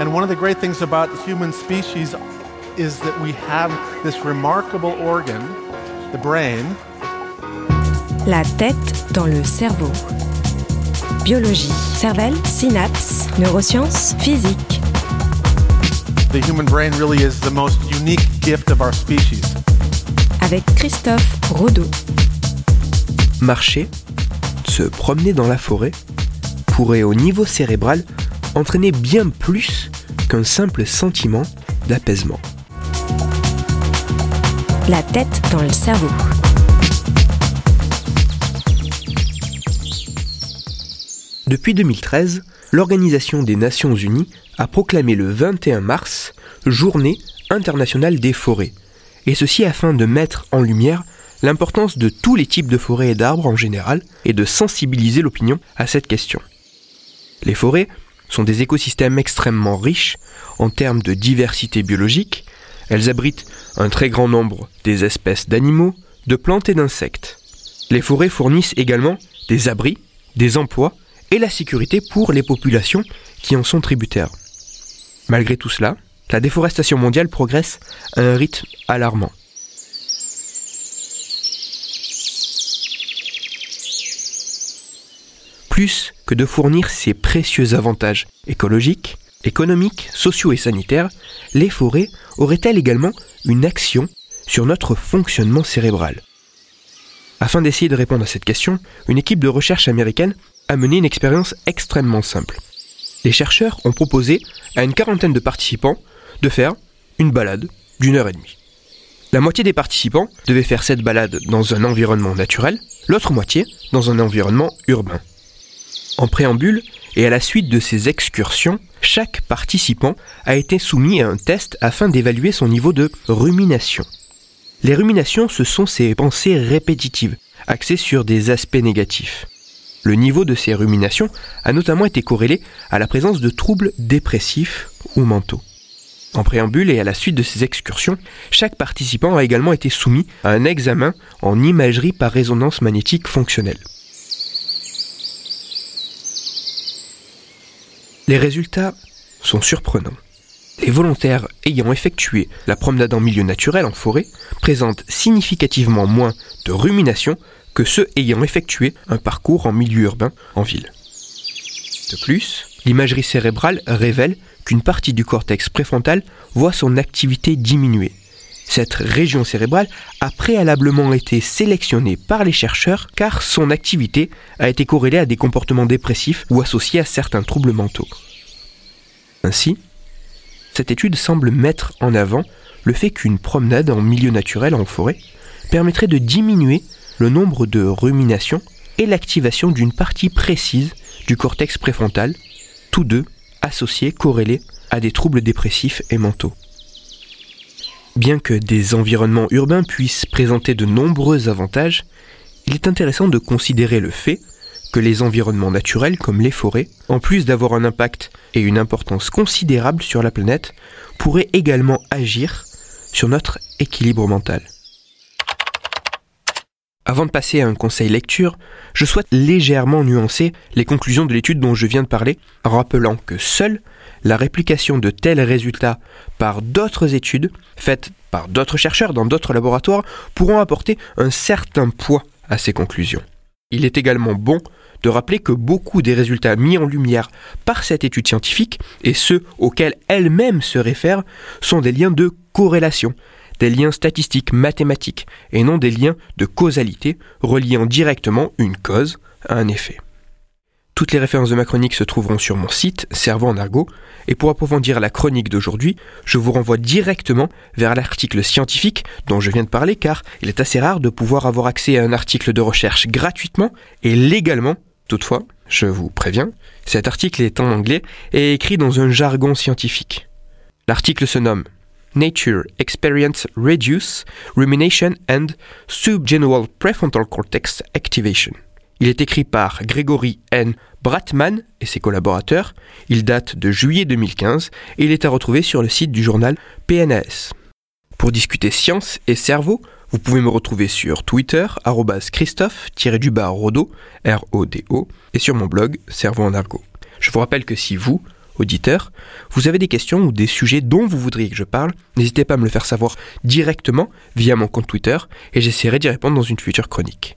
And one of the great things about the human species is that we have this remarkable organ, the brain. La tête dans le cerveau. Biologie, cervelle, synapses, neurosciences, physique. The human brain really is the most unique gift of our species. Avec Christophe Rodeau. Marcher, se promener dans la forêt, pourrait au niveau cérébral entraîner bien plus qu'un simple sentiment d'apaisement. La tête dans le cerveau. Depuis 2013, l'Organisation des Nations Unies a proclamé le 21 mars Journée internationale des forêts, et ceci afin de mettre en lumière l'importance de tous les types de forêts et d'arbres en général et de sensibiliser l'opinion à cette question. Les forêts sont des écosystèmes extrêmement riches en termes de diversité biologique, elles abritent un très grand nombre des espèces d'animaux, de plantes et d'insectes. Les forêts fournissent également des abris, des emplois et la sécurité pour les populations qui en sont tributaires. Malgré tout cela, la déforestation mondiale progresse à un rythme alarmant. Plus que de fournir ces précieux avantages écologiques, économiques, sociaux et sanitaires, les forêts auraient-elles également une action sur notre fonctionnement cérébral? Afin d'essayer de répondre à cette question, une équipe de recherche américaine a mené une expérience extrêmement simple. Les chercheurs ont proposé à une quarantaine de participants de faire une balade d'une heure et demie. La moitié des participants devaient faire cette balade dans un environnement naturel, l'autre moitié dans un environnement urbain. En préambule et à la suite de ces excursions, chaque participant a été soumis à un test afin d'évaluer son niveau de rumination. Les ruminations, ce sont ces pensées répétitives, axées sur des aspects négatifs. Le niveau de ces ruminations a notamment été corrélé à la présence de troubles dépressifs ou mentaux. En préambule et à la suite de ces excursions, chaque participant a également été soumis à un examen en imagerie par résonance magnétique fonctionnelle. Les résultats sont surprenants. Les volontaires ayant effectué la promenade en milieu naturel en forêt présentent significativement moins de rumination que ceux ayant effectué un parcours en milieu urbain en ville. De plus, l'imagerie cérébrale révèle qu'une partie du cortex préfrontal voit son activité diminuer. Cette région cérébrale a préalablement été sélectionnée par les chercheurs car son activité a été corrélée à des comportements dépressifs ou associés à certains troubles mentaux. Ainsi, cette étude semble mettre en avant le fait qu'une promenade en milieu naturel en forêt permettrait de diminuer le nombre de ruminations et l'activation d'une partie précise du cortex préfrontal, tous deux associés, corrélés à des troubles dépressifs et mentaux. Bien que des environnements urbains puissent présenter de nombreux avantages, il est intéressant de considérer le fait que les environnements naturels comme les forêts, en plus d'avoir un impact et une importance considérable sur la planète, pourraient également agir sur notre équilibre mental. Avant de passer à un conseil lecture, je souhaite légèrement nuancer les conclusions de l'étude dont je viens de parler, en rappelant que seule la réplication de tels résultats par d'autres études, faites par d'autres chercheurs dans d'autres laboratoires, pourront apporter un certain poids à ces conclusions. Il est également bon de rappeler que beaucoup des résultats mis en lumière par cette étude scientifique, et ceux auxquels elle-même se réfère, sont des liens de corrélation, des liens statistiques mathématiques et non des liens de causalité reliant directement une cause à un effet. Toutes les références de ma chronique se trouveront sur mon site Cerveau en argot, et pour approfondir la chronique d'aujourd'hui, je vous renvoie directement vers l'article scientifique dont je viens de parler car il est assez rare de pouvoir avoir accès à un article de recherche gratuitement et légalement. Toutefois, je vous préviens, cet article est en anglais et écrit dans un jargon scientifique. L'article se nomme Nature Experience Reduce Rumination and Subgenual Prefrontal Cortex Activation. Il est écrit par Gregory N. Bratman et ses collaborateurs. Il date de juillet 2015 et il est à retrouver sur le site du journal PNAS. Pour discuter science et cerveau, vous pouvez me retrouver sur Twitter, Christophe-Rodo, R-O-D-O, et sur mon blog Cerveau en argot. Je vous rappelle que si vous, auditeur, vous avez des questions ou des sujets dont vous voudriez que je parle, n'hésitez pas à me le faire savoir directement via mon compte Twitter et j'essaierai d'y répondre dans une future chronique.